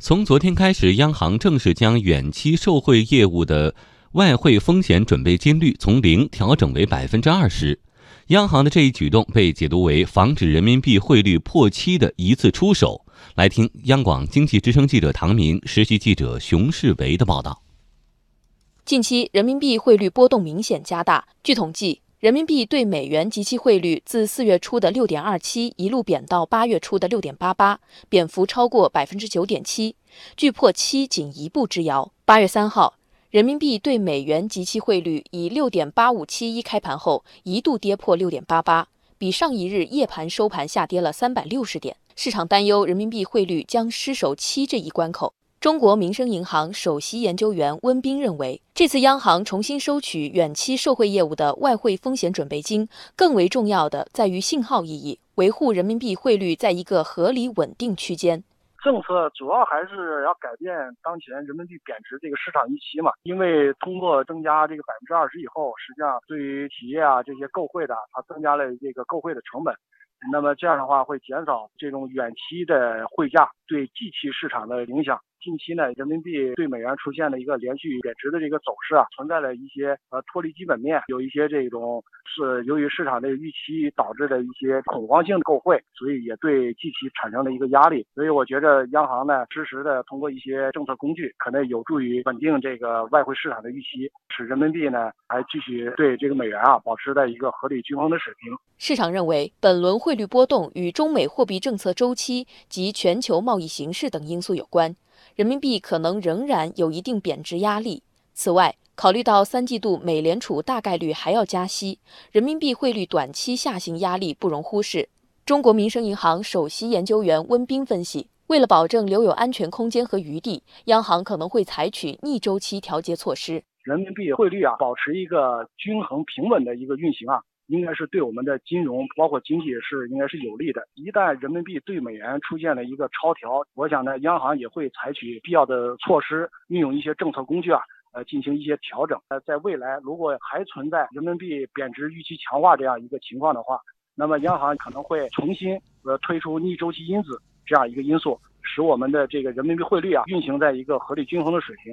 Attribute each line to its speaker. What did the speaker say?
Speaker 1: 从昨天开始，央行正式将远期受汇业务的外汇风险准备金率从零调整为百分之二十。央行的这一举动被解读为防止人民币汇率破七的一次出手。来听央广经济之声记者唐明、实习记者熊世维的报道。
Speaker 2: 近期人民币汇率波动明显加大。据统计，人民币对美元即期汇率自四月初的六点二七一路贬到八月初的六点八八，贬幅超过百分之九点七，距破七仅一步之遥。八月三号，人民币对美元即期汇率以六点八五七一开盘后，一度跌破六点八八，比上一日夜盘收盘下跌了三百六十点。市场担忧人民币汇率将失守七这一关口。中国民生银行首席研究员温彬认为，这次央行重新收取远期受汇业务的外汇风险准备金，更为重要的在于信号意义，维护人民币汇率在一个合理稳定区间。
Speaker 3: 政策主要还是要改变当前人民币贬值这个市场预期嘛，因为通过增加这个百分之二十以后，实际上对于企业啊这些购汇的，它增加了这个购汇的成本。那么这样的话会减少这种远期的汇价对即期市场的影响。近期呢，人民币对美元出现了一个连续贬值的这个走势啊，存在了一些呃脱离基本面，有一些这种是由于市场的预期导致的一些恐慌性的购汇，所以也对近期产生了一个压力。所以我觉着央行呢，适时的通过一些政策工具，可能有助于稳定这个外汇市场的预期，使人民币呢还继续对这个美元啊保持在一个合理均衡的水平。
Speaker 2: 市场认为，本轮汇率波动与中美货币政策周期及全球贸易形势等因素有关。人民币可能仍然有一定贬值压力。此外，考虑到三季度美联储大概率还要加息，人民币汇率短期下行压力不容忽视。中国民生银行首席研究员温彬分析，为了保证留有安全空间和余地，央行可能会采取逆周期调节措施。
Speaker 3: 人民币汇率啊，保持一个均衡平稳的一个运行啊。应该是对我们的金融，包括经济是应该是有利的。一旦人民币对美元出现了一个超调，我想呢，央行也会采取必要的措施，运用一些政策工具啊，呃，进行一些调整。呃，在未来如果还存在人民币贬值预期强化这样一个情况的话，那么央行可能会重新呃推出逆周期因子这样一个因素，使我们的这个人民币汇率啊运行在一个合理均衡的水平。